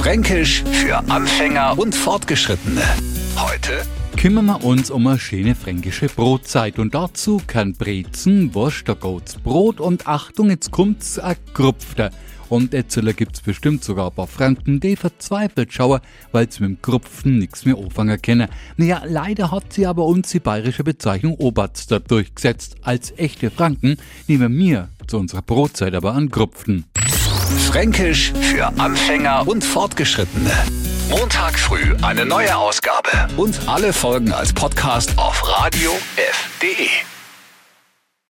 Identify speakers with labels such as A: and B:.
A: Fränkisch für Anfänger und Fortgeschrittene. Heute
B: kümmern wir uns um eine schöne fränkische Brotzeit und dazu kann Brezen, Wurst, Brot und Achtung, jetzt kommt's a Krupfter. Und Etzeler gibt's bestimmt sogar ein paar Franken, die verzweifelt schauen, weil sie mit dem Krupfen nichts mehr anfangen können. Naja, leider hat sie aber uns die bayerische Bezeichnung Oberster durchgesetzt. Als echte Franken nehmen wir zu unserer Brotzeit aber an Krupfen.
A: Fränkisch für Anfänger und Fortgeschrittene. Montag früh eine neue Ausgabe und alle Folgen als Podcast auf radiof.de.